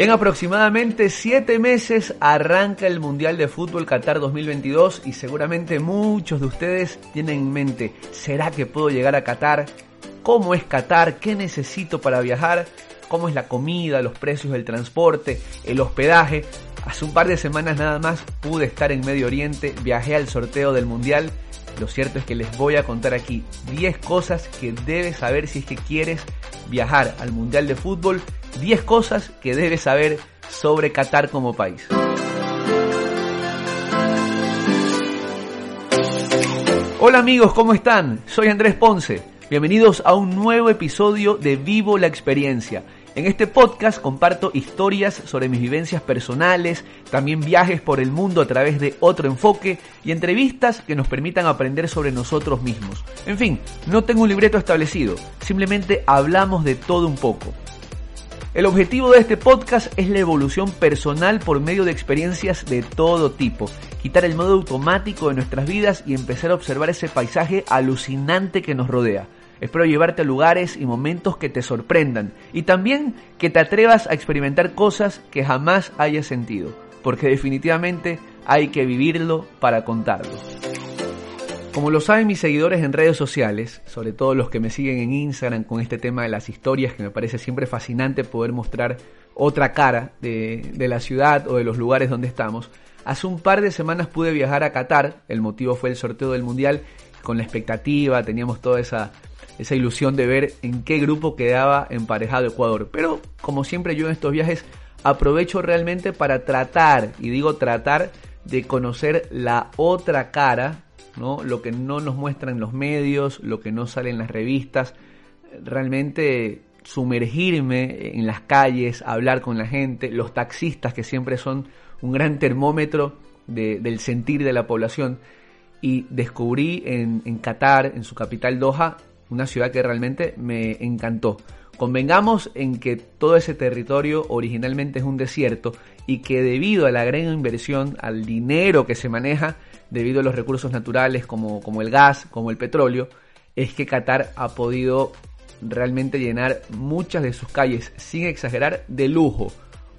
En aproximadamente 7 meses arranca el Mundial de Fútbol Qatar 2022 y seguramente muchos de ustedes tienen en mente, ¿será que puedo llegar a Qatar? ¿Cómo es Qatar? ¿Qué necesito para viajar? ¿Cómo es la comida, los precios del transporte, el hospedaje? Hace un par de semanas nada más pude estar en Medio Oriente, viajé al sorteo del Mundial. Lo cierto es que les voy a contar aquí 10 cosas que debes saber si es que quieres viajar al Mundial de Fútbol 10 cosas que debes saber sobre Qatar como país. Hola amigos, ¿cómo están? Soy Andrés Ponce. Bienvenidos a un nuevo episodio de Vivo la Experiencia. En este podcast comparto historias sobre mis vivencias personales, también viajes por el mundo a través de otro enfoque y entrevistas que nos permitan aprender sobre nosotros mismos. En fin, no tengo un libreto establecido, simplemente hablamos de todo un poco. El objetivo de este podcast es la evolución personal por medio de experiencias de todo tipo, quitar el modo automático de nuestras vidas y empezar a observar ese paisaje alucinante que nos rodea. Espero llevarte a lugares y momentos que te sorprendan y también que te atrevas a experimentar cosas que jamás hayas sentido, porque definitivamente hay que vivirlo para contarlo. Como lo saben mis seguidores en redes sociales, sobre todo los que me siguen en Instagram con este tema de las historias, que me parece siempre fascinante poder mostrar otra cara de, la ciudad o de los lugares donde estamos, hace un par de semanas pude viajar a Qatar, el motivo fue el sorteo del Mundial, con la expectativa, teníamos toda esa, esa ilusión de ver en qué grupo quedaba emparejado Ecuador. Pero como siempre yo en estos viajes aprovecho realmente para tratar, y digo tratar, de conocer la otra cara lo que no nos muestran los medios, lo que no sale en las revistas, realmente sumergirme en las calles, hablar con la gente, los taxistas que siempre son un gran termómetro del sentir de la población. Y descubrí en, en Qatar, en su capital Doha, una ciudad que realmente me encantó. Convengamos en que todo ese territorio originalmente es un desierto y que debido a la gran inversión, al dinero que se maneja, debido a los recursos naturales como, como el gas, como el petróleo, es que Qatar ha podido realmente llenar muchas de sus calles, sin exagerar, de lujo,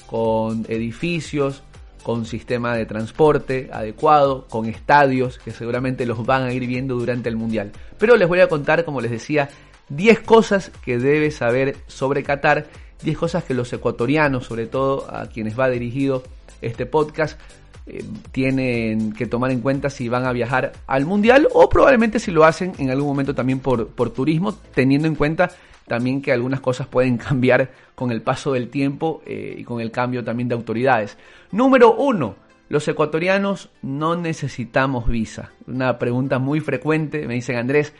con edificios, con sistema de transporte adecuado, con estadios que seguramente los van a ir viendo durante el Mundial. Pero les voy a contar, como les decía, 10 cosas que debes saber sobre Qatar, 10 cosas que los ecuatorianos, sobre todo a quienes va dirigido este podcast, eh, tienen que tomar en cuenta si van a viajar al mundial o probablemente si lo hacen en algún momento también por, por turismo, teniendo en cuenta también que algunas cosas pueden cambiar con el paso del tiempo eh, y con el cambio también de autoridades. Número uno, los ecuatorianos no necesitamos visa. Una pregunta muy frecuente, me dicen Andrés,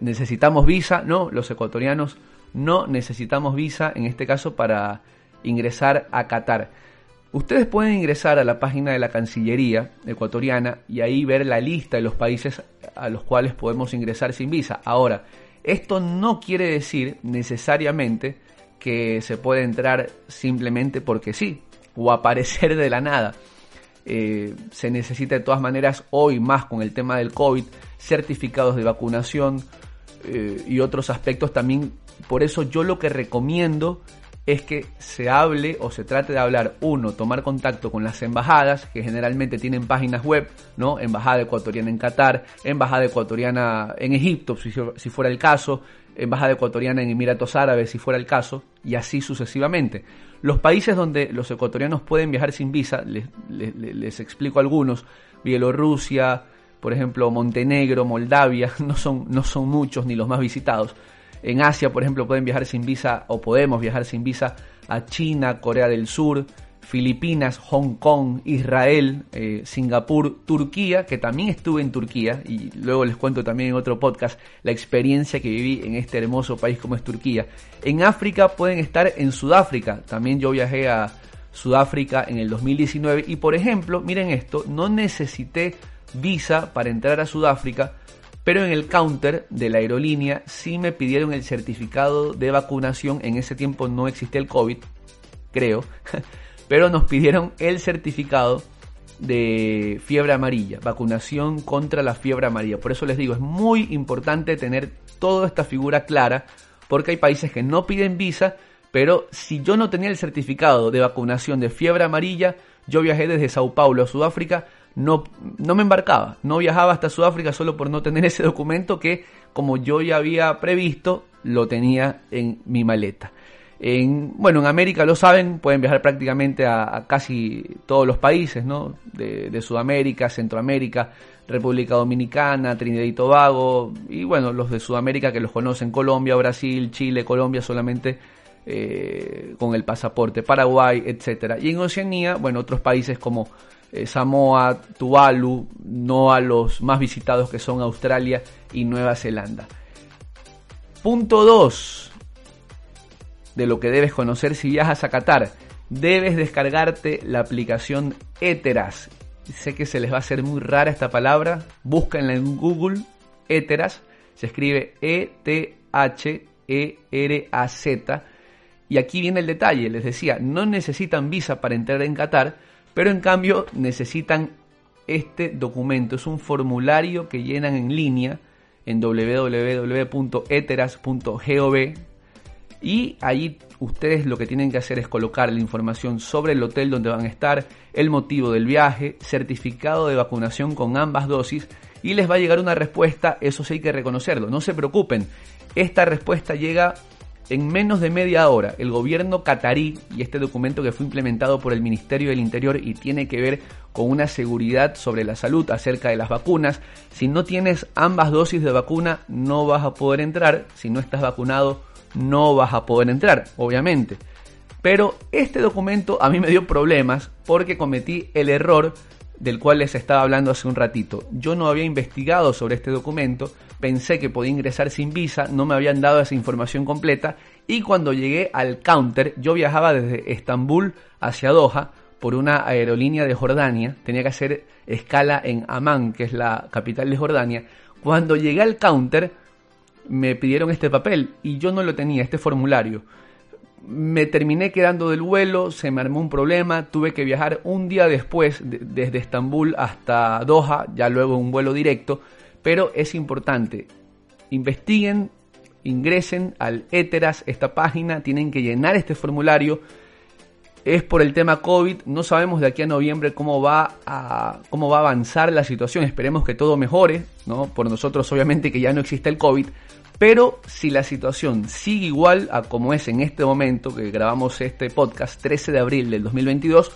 ¿necesitamos visa? No, los ecuatorianos no necesitamos visa en este caso para ingresar a Qatar. Ustedes pueden ingresar a la página de la Cancillería ecuatoriana y ahí ver la lista de los países a los cuales podemos ingresar sin visa. Ahora, esto no quiere decir necesariamente que se puede entrar simplemente porque sí o aparecer de la nada. Eh, se necesita de todas maneras hoy más con el tema del COVID, certificados de vacunación eh, y otros aspectos también. Por eso yo lo que recomiendo es que se hable o se trate de hablar, uno, tomar contacto con las embajadas, que generalmente tienen páginas web, ¿no? Embajada ecuatoriana en Qatar, embajada ecuatoriana en Egipto, si, fuera el caso, embajada ecuatoriana en Emiratos Árabes, si fuera el caso, y así sucesivamente. Los países donde los ecuatorianos pueden viajar sin visa, les, les explico algunos, Bielorrusia, por ejemplo, Montenegro, Moldavia, no son, no son muchos ni los más visitados en Asia, por ejemplo, pueden viajar sin visa o podemos viajar sin visa a China, Corea del Sur, Filipinas, Hong Kong, Israel, eh, Singapur, Turquía, que también estuve en Turquía y luego les cuento también en otro podcast la experiencia que viví en este hermoso país como es Turquía. En África pueden estar en Sudáfrica, también yo viajé a Sudáfrica en el 2019 y por ejemplo, miren esto, no necesité visa para entrar a Sudáfrica, pero en el counter de la aerolínea sí me pidieron el certificado de vacunación, en ese tiempo no existía el COVID, creo. pero nos pidieron el certificado de fiebre amarilla, vacunación contra la fiebre amarilla. Por eso les digo, es muy importante tener toda esta figura clara, porque hay países que no piden visa, pero si yo no tenía el certificado de vacunación de fiebre amarilla, yo viajé desde Sao Paulo a Sudáfrica, no, no me embarcaba, no viajaba hasta Sudáfrica solo por no tener ese documento que, como yo ya había previsto, lo tenía en mi maleta. En, bueno, en América lo saben, pueden viajar prácticamente a, casi todos los países, ¿no? De, Sudamérica, Centroamérica, República Dominicana, Trinidad y Tobago, y bueno, los de Sudamérica que los conocen, Colombia, Brasil, Chile, Colombia solamente eh, con el pasaporte, Paraguay, etcétera. Y en Oceanía, bueno, otros países como eh, Samoa, Tuvalu, no a los más visitados que son Australia y Nueva Zelanda. Punto 2 de lo que debes conocer si viajas a Qatar. Debes descargarte la aplicación Eteras. Sé que se les va a hacer muy rara esta palabra. Búsquenla en Google. Eteras. Se escribe E-T-H-E-R-A-Z. Y aquí viene el detalle. Les decía, no necesitan visa para entrar en Qatar, pero en cambio necesitan este documento. Es un formulario que llenan en línea en www.eteras.gov y ahí ustedes lo que tienen que hacer es colocar la información sobre el hotel donde van a estar, el motivo del viaje, certificado de vacunación con ambas dosis y les va a llegar una respuesta, eso sí hay que reconocerlo, no se preocupen, esta respuesta llega en menos de media hora. El gobierno catarí y este documento que fue implementado por el Ministerio del Interior y tiene que ver con una seguridad sobre la salud acerca de las vacunas, si no tienes ambas dosis de vacuna no vas a poder entrar, si no estás vacunado no vas a poder entrar, obviamente. Pero este documento a mí me dio problemas porque cometí el error del cual les estaba hablando hace un ratito. Yo no había investigado sobre este documento, pensé que podía ingresar sin visa, no me habían dado esa información completa y cuando llegué al counter, yo viajaba desde Estambul hacia Doha por una aerolínea de Jordania, tenía que hacer escala en Amán, que es la capital de Jordania. Cuando llegué al counter, me pidieron este papel y yo no lo tenía, este formulario. Me terminé quedando del vuelo, se me armó un problema, tuve que viajar un día después desde Estambul hasta Doha, ya luego un vuelo directo, pero es importante, investiguen, ingresen al Eteras, esta página, tienen que llenar este formulario, es por el tema COVID. No sabemos de aquí a noviembre cómo va a, cómo va a avanzar la situación. Esperemos que todo mejore, ¿no? Por nosotros, obviamente, que ya no existe el COVID. Pero si la situación sigue igual a como es en este momento, que grabamos este podcast 13 de abril del 2022,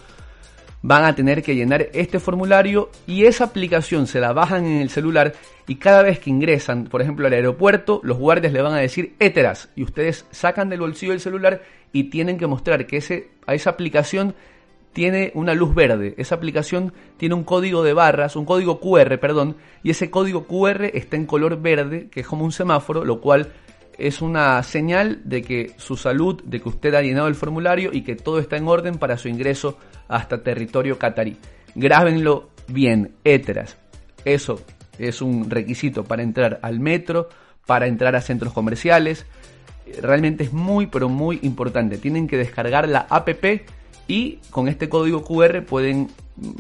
van a tener que llenar este formulario y esa aplicación se la bajan en el celular y cada vez que ingresan, por ejemplo, al aeropuerto, los guardias le van a decir éteras y ustedes sacan del bolsillo el celular y tienen que mostrar que ese, a esa aplicación tiene una luz verde. Esa aplicación tiene un código de barras, un código QR, perdón, y ese código QR está en color verde, que es como un semáforo, lo cual es una señal de que su salud, de que usted ha llenado el formulario y que todo está en orden para su ingreso hasta territorio catarí. Grábenlo bien, éteras. Eso es un requisito para entrar al metro, para entrar a centros comerciales. Realmente es muy, pero muy importante. Tienen que descargar la APP y con este código QR pueden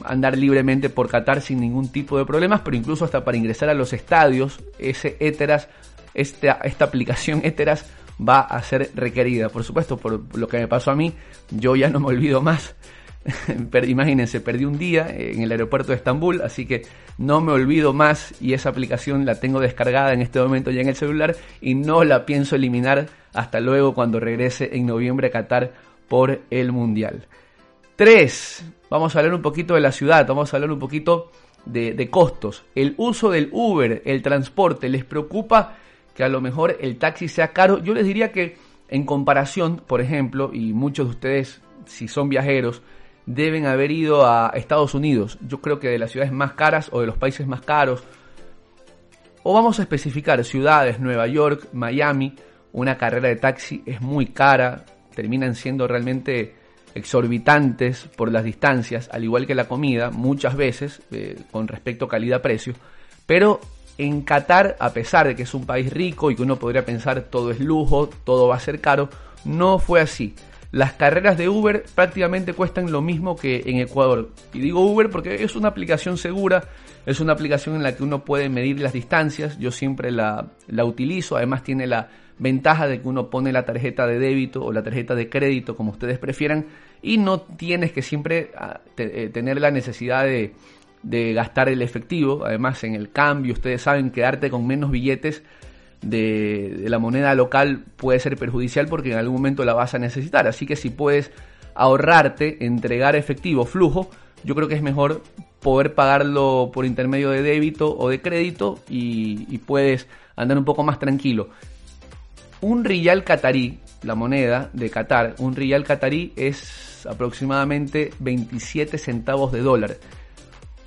andar libremente por Qatar sin ningún tipo de problemas, pero incluso hasta para ingresar a los estadios, ese Eteras, esta, esta aplicación Eteras va a ser requerida. Por supuesto, por lo que me pasó a mí, yo ya no me olvido más. Imagínense, perdí un día en el aeropuerto de Estambul, así que no me olvido más y esa aplicación la tengo descargada en este momento ya en el celular y no la pienso eliminar hasta luego cuando regrese en noviembre a Qatar por el Mundial. 3. Vamos a hablar un poquito de la ciudad, vamos a hablar un poquito de, costos. El uso del Uber, el transporte, ¿les preocupa que a lo mejor el taxi sea caro? Yo les diría que en comparación, por ejemplo, y muchos de ustedes, si son viajeros, deben haber ido a Estados Unidos. Yo creo que de las ciudades más caras o de los países más caros. O vamos a especificar ciudades, Nueva York, Miami. Una carrera de taxi es muy cara, terminan siendo realmente exorbitantes por las distancias, al igual que la comida, muchas veces, eh, con respecto a calidad-precio. Pero en Qatar, a pesar de que es un país rico y que uno podría pensar todo es lujo, todo va a ser caro, no fue así. Las carreras de Uber prácticamente cuestan lo mismo que en Ecuador. Y digo Uber porque es una aplicación segura, es una aplicación en la que uno puede medir las distancias. Yo siempre la, la utilizo, además tiene la ventaja de que uno pone la tarjeta de débito o la tarjeta de crédito, como ustedes prefieran, y no tienes que siempre ah, eh, tener la necesidad de, gastar el efectivo. Además, en el cambio, ustedes saben, quedarte con menos billetes de, la moneda local puede ser perjudicial porque en algún momento la vas a necesitar. Así que si puedes ahorrarte, entregar efectivo, flujo, yo creo que es mejor poder pagarlo por intermedio de débito o de crédito y, puedes andar un poco más tranquilo. Un riyal catarí, la moneda de Qatar, un riyal catarí es aproximadamente 27 centavos de dólar.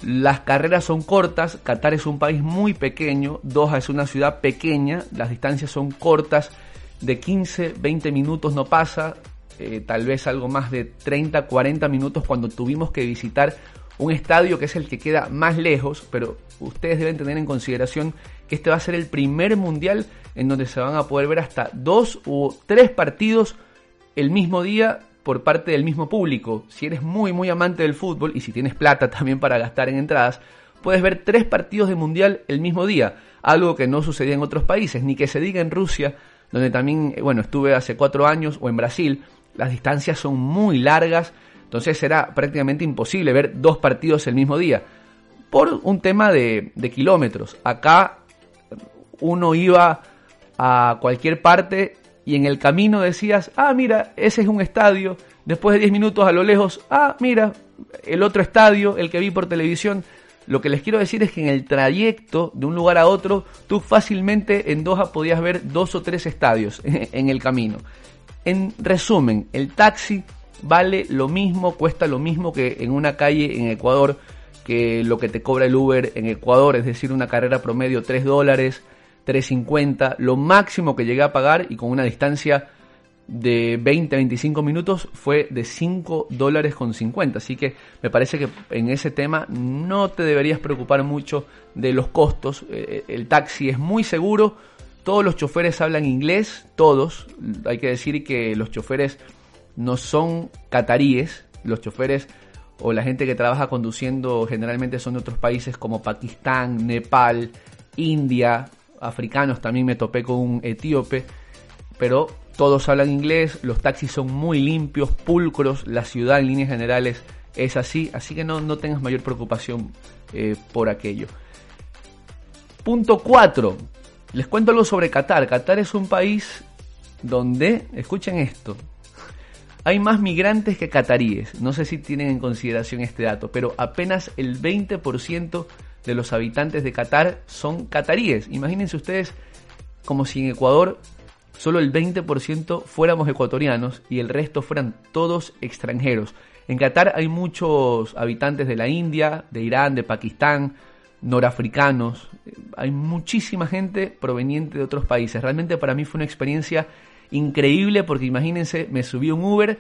Las carreras son cortas, Qatar es un país muy pequeño, Doha es una ciudad pequeña, las distancias son cortas, de 15, 20 minutos no pasa, eh, tal vez algo más de 30, 40 minutos cuando tuvimos que visitar un estadio que es el que queda más lejos, pero ustedes deben tener en consideración que este va a ser el primer mundial en donde se van a poder ver hasta dos o tres partidos el mismo día por parte del mismo público. Si eres muy muy amante del fútbol y si tienes plata también para gastar en entradas, puedes ver tres partidos de mundial el mismo día, algo que no sucedía en otros países, ni que se diga en Rusia, donde también, eh, bueno, estuve hace cuatro años, o en Brasil, las distancias son muy largas, entonces era prácticamente imposible ver dos partidos el mismo día, por un tema de, de kilómetros. Acá uno iba a cualquier parte y en el camino decías, ah, mira, ese es un estadio. Después de 10 minutos a lo lejos, ah, mira, el otro estadio, el que vi por televisión. Lo que les quiero decir es que en el trayecto de un lugar a otro, tú fácilmente en Doha podías ver dos o tres estadios en el camino. En resumen, el taxi vale lo mismo, cuesta lo mismo que en una calle en Ecuador, que lo que te cobra el Uber en Ecuador, es decir, una carrera promedio 3 dólares, 3.50, lo máximo que llegué a pagar y con una distancia de 20 a 25 minutos fue de 5 dólares con 50. Así que me parece que en ese tema no te deberías preocupar mucho de los costos. Eh, el taxi es muy seguro. Todos los choferes hablan inglés, todos. Hay que decir que los choferes no son cataríes. Los choferes o la gente que trabaja conduciendo generalmente son de otros países como Pakistán, Nepal, India, africanos, también me topé con un etíope, pero todos hablan inglés, los taxis son muy limpios, pulcros, la ciudad en líneas generales es así, así que no, no tengas mayor preocupación eh, por aquello. Punto 4. Les cuento algo sobre Qatar. Qatar es un país donde, escuchen esto, hay más migrantes que cataríes. No sé si tienen en consideración este dato, pero apenas el 20% de los habitantes de Qatar son cataríes. Imagínense ustedes como si en Ecuador solo el 20% fuéramos ecuatorianos y el resto fueran todos extranjeros. En Qatar hay muchos habitantes de la India, de Irán, de Pakistán, norafricanos. Hay muchísima gente proveniente de otros países. Realmente para mí fue una experiencia increíble porque imagínense, me subí un Uber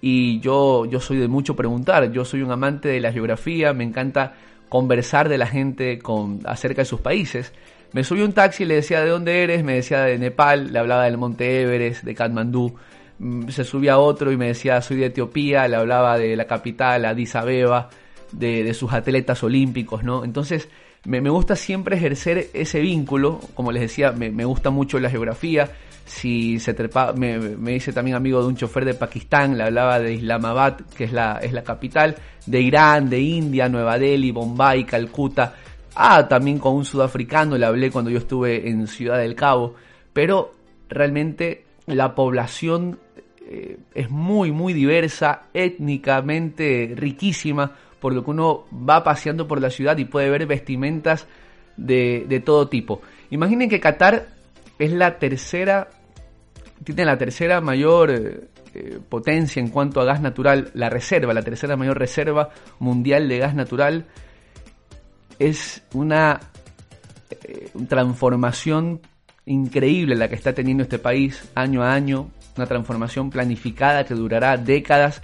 y yo, yo soy de mucho preguntar. Yo soy un amante de la geografía, me encanta conversar de la gente con, acerca de sus países. Me subí un taxi y le decía de dónde eres, me decía de Nepal, le hablaba del Monte Everest, de Katmandú. Mm, se subía otro y me decía soy de Etiopía, le hablaba de la capital, Addis Abeba, de, sus atletas olímpicos, ¿no? Entonces me, gusta siempre ejercer ese vínculo, como les decía, me gusta mucho la geografía, si se trepa, me, me hice también amigo de un chofer de Pakistán, le hablaba de Islamabad, que es la, es la capital, de Irán, de India, Nueva Delhi, Bombay, Calcuta. Ah, también con un sudafricano le hablé cuando yo estuve en Ciudad del Cabo. Pero realmente la población eh, es muy, muy diversa, étnicamente riquísima, por lo que uno va paseando por la ciudad y puede ver vestimentas de, de todo tipo. Imaginen que Qatar es la tercera tiene la tercera mayor eh, eh, potencia en cuanto a gas natural, la reserva, la tercera mayor reserva mundial de gas natural, es una eh, transformación increíble la que está teniendo este país año a año, una transformación planificada que durará décadas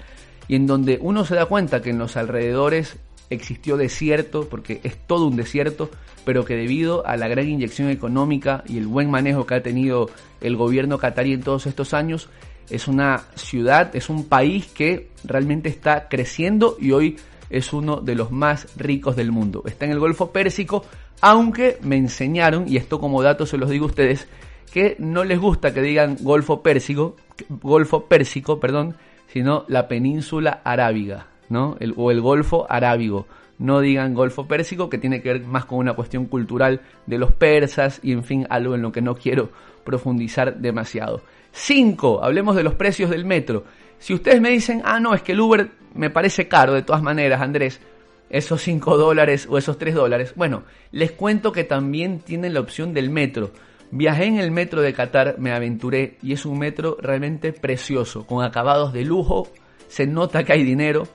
y en donde uno se da cuenta que en los alrededores existió desierto, porque es todo un desierto, pero que debido a la gran inyección económica y el buen manejo que ha tenido el gobierno catarí en todos estos años, es una ciudad, es un país que realmente está creciendo y hoy es uno de los más ricos del mundo. Está en el Golfo Pérsico, aunque me enseñaron, y esto como dato se los digo a ustedes, que no les gusta que digan Golfo Pérsico, Golfo Pérsico, perdón, sino la península arábiga, ¿no? O el Golfo Arábigo. No digan Golfo Pérsico, que tiene que ver más con una cuestión cultural de los persas y en fin, algo en lo que no quiero profundizar demasiado. 5. Hablemos de los precios del metro. Si ustedes me dicen, ah, no, es que el Uber me parece caro de todas maneras, Andrés, esos 5 dólares o esos 3 dólares. Bueno, les cuento que también tienen la opción del metro. Viajé en el metro de Qatar, me aventuré y es un metro realmente precioso, con acabados de lujo, se nota que hay dinero.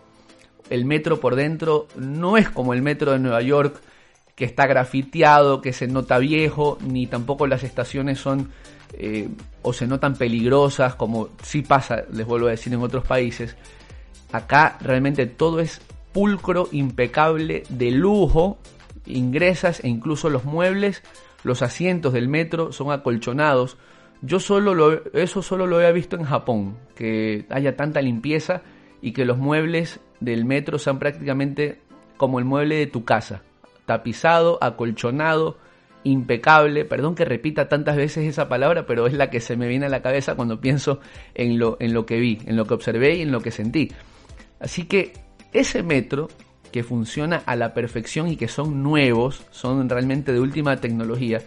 El metro por dentro no es como el metro de Nueva York, que está grafiteado, que se nota viejo, ni tampoco las estaciones son eh, o se notan peligrosas, como sí pasa, les vuelvo a decir, en otros países. Acá realmente todo es pulcro, impecable, de lujo, ingresas e incluso los muebles los asientos del metro son acolchonados. Yo solo lo, eso solo lo había visto en Japón, que haya tanta limpieza y que los muebles del metro sean prácticamente como el mueble de tu casa, tapizado, acolchonado, impecable. Perdón que repita tantas veces esa palabra, pero es la que se me viene a la cabeza cuando pienso en lo, en lo que vi, en lo que observé y en lo que sentí. Así que ese metro que funciona a la perfección y que son nuevos, son realmente de última tecnología.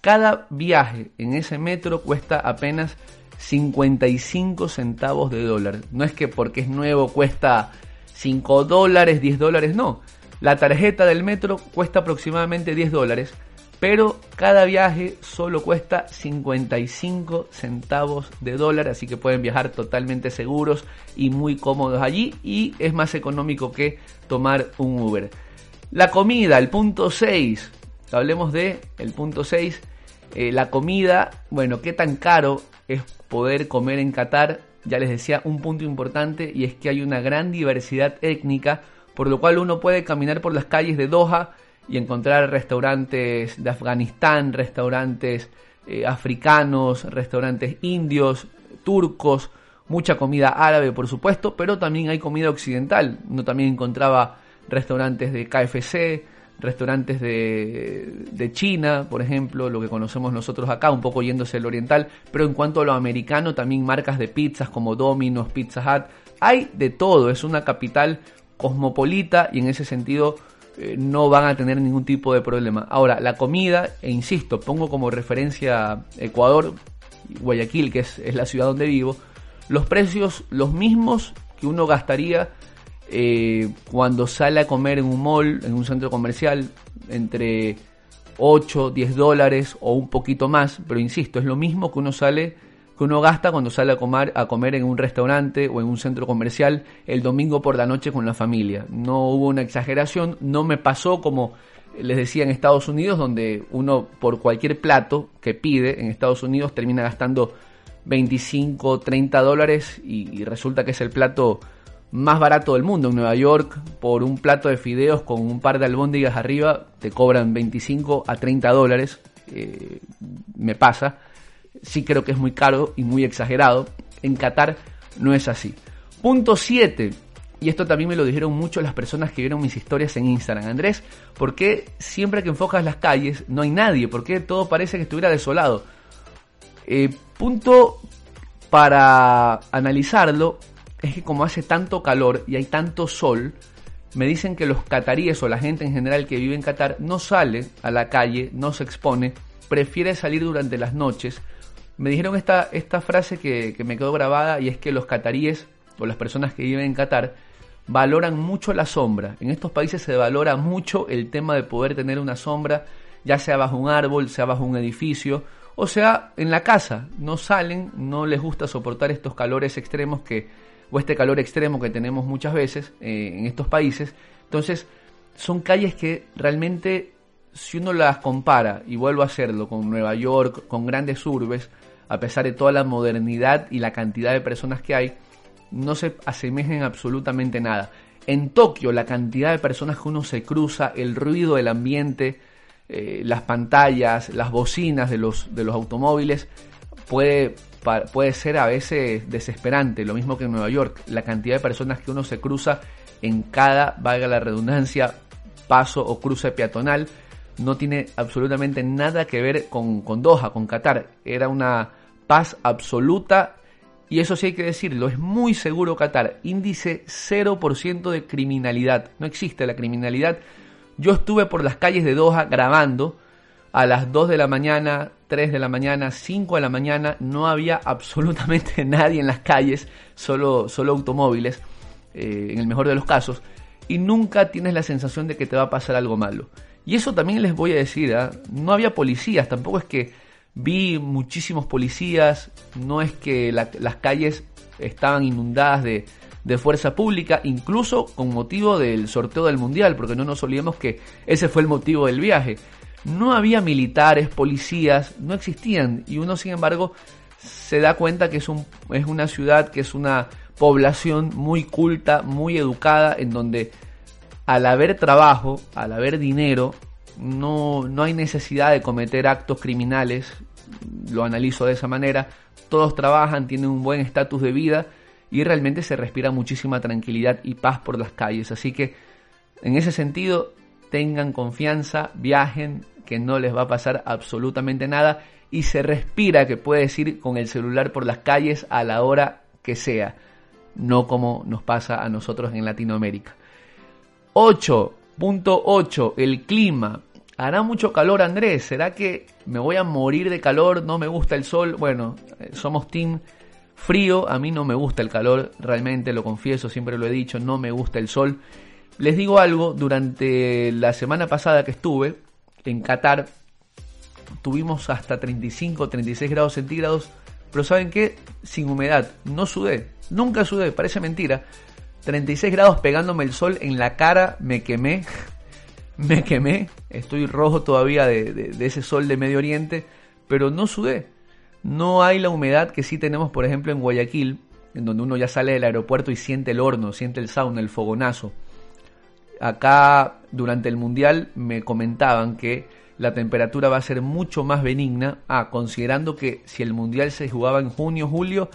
Cada viaje en ese metro cuesta apenas 55 centavos de dólar. No es que porque es nuevo cuesta 5 dólares, 10 dólares, no. La tarjeta del metro cuesta aproximadamente 10 dólares pero cada viaje solo cuesta 55 centavos de dólar, así que pueden viajar totalmente seguros y muy cómodos allí y es más económico que tomar un Uber. La comida, el punto 6, hablemos de el punto 6, eh, la comida, bueno, qué tan caro es poder comer en Qatar, ya les decía un punto importante y es que hay una gran diversidad étnica, por lo cual uno puede caminar por las calles de Doha, y encontrar restaurantes de Afganistán, restaurantes eh, africanos, restaurantes indios, turcos, mucha comida árabe por supuesto, pero también hay comida occidental. Uno también encontraba restaurantes de KFC, restaurantes de, de, China, por ejemplo, lo que conocemos nosotros acá, un poco yéndose el oriental, pero en cuanto a lo americano, también marcas de pizzas como Domino's, Pizza Hut, hay de todo, es una capital cosmopolita y en ese sentido eh, no van a tener ningún tipo de problema. Ahora, la comida, e insisto, pongo como referencia Ecuador, Guayaquil, que es, la ciudad donde vivo, los precios los mismos que uno gastaría eh, cuando sale a comer en un mall, en un centro comercial, entre 8, 10 dólares o un poquito más, pero insisto, es lo mismo que uno sale que uno gasta cuando sale a comer, a comer en un restaurante o en un centro comercial el domingo por la noche con la familia. No hubo una exageración, no me pasó como les decía en Estados Unidos, donde uno por cualquier plato que pide en Estados Unidos termina gastando 25, 30 dólares y, resulta que es el plato más barato del mundo. En Nueva York, por un plato de fideos con un par de albóndigas arriba, te cobran 25 a 30 dólares. Eh, me pasa sí creo que es muy caro y muy exagerado. En Qatar no es así. Punto 7. Y esto también me lo dijeron mucho las personas que vieron mis historias en Instagram. Andrés, ¿por qué siempre que enfocas las calles no hay nadie? ¿Por qué todo parece que estuviera desolado? Eh, punto para analizarlo es que como hace tanto calor y hay tanto sol, me dicen que los cataríes o la gente en general que vive en Qatar no sale a la calle, no se expone, prefiere salir durante las noches me dijeron esta, esta frase que, me quedó grabada y es que los cataríes o las personas que viven en Qatar valoran mucho la sombra. En estos países se valora mucho el tema de poder tener una sombra, ya sea bajo un árbol, sea bajo un edificio o sea, en la casa, no salen, no les gusta soportar estos calores extremos que, o este calor extremo que tenemos muchas veces eh, en estos países. Entonces, son calles que realmente, si uno las compara, y vuelvo a hacerlo con Nueva York, con grandes urbes, a pesar de toda la modernidad y la cantidad de personas que hay, no se asemejen absolutamente nada. En Tokio, la cantidad de personas que uno se cruza, el ruido del ambiente, eh, las pantallas, las bocinas de los, de los automóviles, puede, puede ser a veces desesperante. Lo mismo que en Nueva York, la cantidad de personas que uno se cruza en cada, valga la redundancia, paso o cruce peatonal, no tiene absolutamente nada que ver con, con Doha, con Qatar. Era una paz absoluta y eso sí hay que decirlo, es muy seguro Qatar. Índice 0% de criminalidad. No existe la criminalidad. Yo estuve por las calles de Doha grabando a las 2 de la mañana, 3 de la mañana, 5 de la mañana. No había absolutamente nadie en las calles, solo, solo automóviles, eh, en el mejor de los casos. Y nunca tienes la sensación de que te va a pasar algo malo. Y eso también les voy a decir, ¿ah? no había policías, tampoco es que Vi muchísimos policías, no es que las calles estaban inundadas de, fuerza pública, incluso con motivo del sorteo del mundial, porque no nos olvidemos que ese fue el motivo del viaje. No había militares, policías, no existían, y uno sin embargo se da cuenta que es, un, es una ciudad, que es una población muy culta, muy educada, en donde al haber trabajo, al haber dinero, no, no hay necesidad de cometer actos criminales, lo analizo de esa manera, todos trabajan, tienen un buen estatus de vida y realmente se respira muchísima tranquilidad y paz por las calles. Así que en ese sentido, tengan confianza, viajen, que no les va a pasar absolutamente nada y se respira que puedes ir con el celular por las calles a la hora que sea, no como nos pasa a nosotros en Latinoamérica. 8.8 El clima. Hará mucho calor, Andrés. ¿Será que me voy a morir de calor? No me gusta el sol. Bueno, eh, somos team frío. A mí no me gusta el calor, realmente lo confieso, siempre lo he dicho, no me gusta el sol. Les digo algo, durante la semana pasada que estuve en Qatar, tuvimos hasta 35, 36 grados centígrados, pero ¿saben qué? Sin humedad, no sudé, nunca sudé, parece mentira. 36 grados pegándome el sol en la cara, me quemé, me quemé, estoy rojo todavía de, ese sol de Medio Oriente, pero no sudé. No hay la humedad que sí tenemos, por ejemplo, en Guayaquil, en donde uno ya sale del aeropuerto y siente el horno, siente el sauna, el fogonazo. Acá, durante el Mundial, me comentaban que la temperatura va a ser mucho más benigna. Ah, considerando que si el Mundial se jugaba en junio, julio,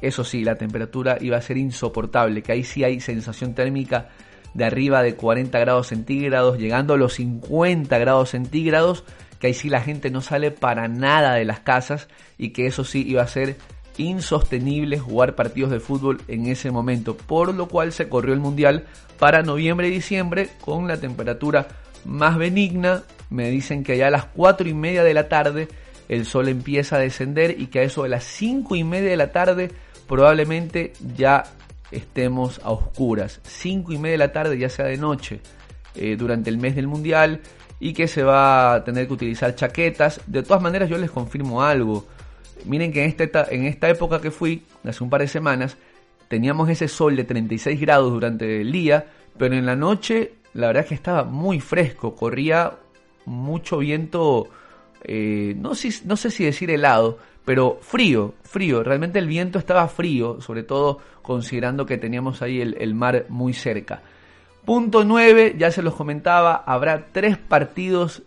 eso sí, la temperatura iba a ser insoportable, que ahí sí hay sensación térmica de arriba de 40 grados centígrados, llegando a los 50 grados centígrados, que ahí sí la gente no sale para nada de las casas y que eso sí iba a ser insostenible jugar partidos de fútbol en ese momento, por lo cual se corrió el mundial para noviembre y diciembre con la temperatura más benigna. Me dicen que allá a las 4 y media de la tarde el sol empieza a descender y que a eso de las 5 y media de la tarde probablemente ya estemos a oscuras. 5 y media de la tarde, ya sea de noche, eh, durante el mes del mundial, y que se va a tener que utilizar chaquetas. De todas maneras, yo les confirmo algo. Miren que en esta, en esta época que fui, hace un par de semanas, teníamos ese sol de 36 grados durante el día, pero en la noche la verdad es que estaba muy fresco, corría mucho viento, eh, no, no sé si decir helado, pero frío, frío, realmente el viento estaba frío, sobre todo considerando que teníamos ahí el, mar muy cerca. Punto 9, ya se los comentaba, habrá tres partidos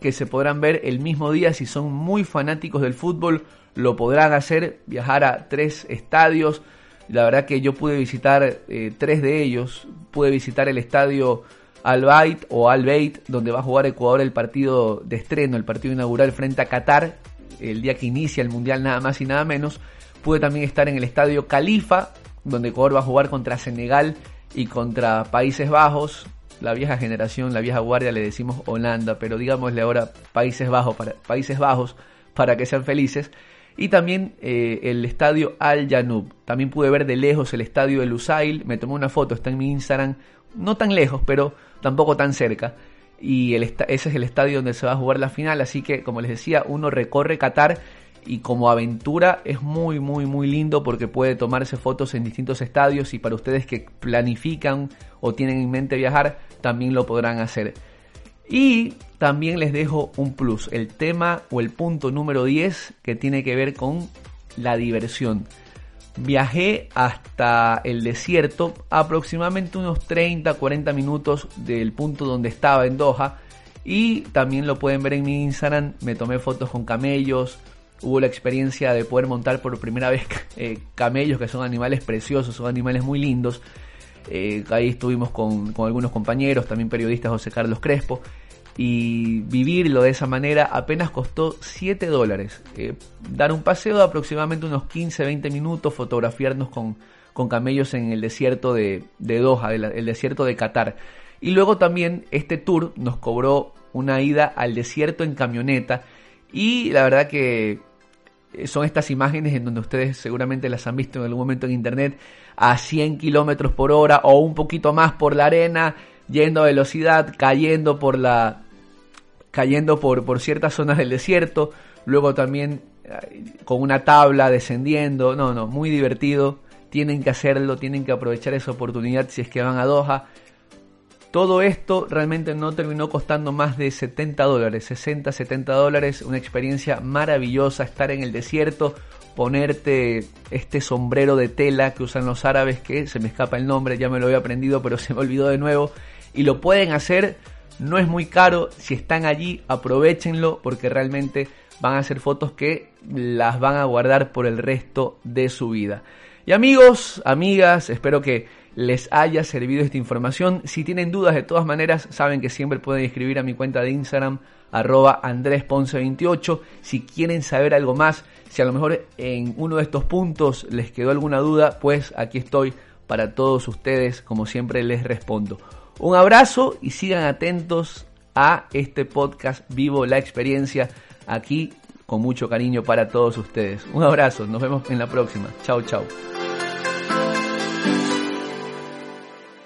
que se podrán ver el mismo día si son muy fanáticos del fútbol, lo podrán hacer, viajar a tres estadios. La verdad que yo pude visitar eh, tres de ellos, pude visitar el estadio Al Bayt o Al Bayt, donde va a jugar Ecuador el partido de estreno, el partido inaugural frente a Qatar, el día que inicia el Mundial nada más y nada menos. Pude también estar en el estadio Califa, donde Ecuador va a jugar contra Senegal y contra Países Bajos. La vieja generación, la vieja guardia le decimos Holanda, pero digámosle ahora Países Bajos para, Países Bajos para que sean felices. Y también eh, el estadio Al Janub. También pude ver de lejos el estadio de Lusail. Me tomé una foto, está en mi Instagram. No tan lejos, pero tampoco tan cerca. y ese es el estadio donde se va a jugar la final, así que como les decía, uno recorre Qatar y como aventura es muy muy muy lindo porque puede tomarse fotos en distintos estadios y para ustedes que planifican o tienen en mente viajar también lo podrán hacer. Y también les dejo un plus, el tema o el punto número 10 que tiene que ver con la diversión. Viajé hasta el desierto, aproximadamente unos 30-40 minutos del punto donde estaba en Doha. Y también lo pueden ver en mi Instagram, me tomé fotos con camellos, hubo la experiencia de poder montar por primera vez eh, camellos, que son animales preciosos, son animales muy lindos. Eh, ahí estuvimos con, algunos compañeros, también periodistas José Carlos Crespo. Y vivirlo de esa manera apenas costó 7 dólares. Eh, dar un paseo de aproximadamente unos 15-20 minutos, fotografiarnos con, camellos en el desierto de, de Doha, el desierto de Qatar. Y luego también este tour nos cobró una ida al desierto en camioneta. Y la verdad que son estas imágenes en donde ustedes seguramente las han visto en algún momento en internet a 100 kilómetros por hora o un poquito más por la arena, yendo a velocidad, cayendo por la cayendo por, por ciertas zonas del desierto, luego también eh, con una tabla descendiendo, no, no, muy divertido, tienen que hacerlo, tienen que aprovechar esa oportunidad si es que van a Doha. Todo esto realmente no terminó costando más de 70 dólares, 60, 70 dólares, una experiencia maravillosa, estar en el desierto, ponerte este sombrero de tela que usan los árabes, que se me escapa el nombre, ya me lo había aprendido, pero se me olvidó de nuevo, y lo pueden hacer, no es muy caro, si están allí aprovechenlo porque realmente van a hacer fotos que las van a guardar por el resto de su vida. Y amigos, amigas, espero que les haya servido esta información. Si tienen dudas, de todas maneras, saben que siempre pueden escribir a mi cuenta de Instagram, arroba andresponce28. Si quieren saber algo más, si a lo mejor en uno de estos puntos les quedó alguna duda, pues aquí estoy para todos ustedes, como siempre les respondo. Un abrazo y sigan atentos a este podcast Vivo la Experiencia, aquí con mucho cariño para todos ustedes. Un abrazo, nos vemos en la próxima. Chao, chao.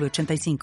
85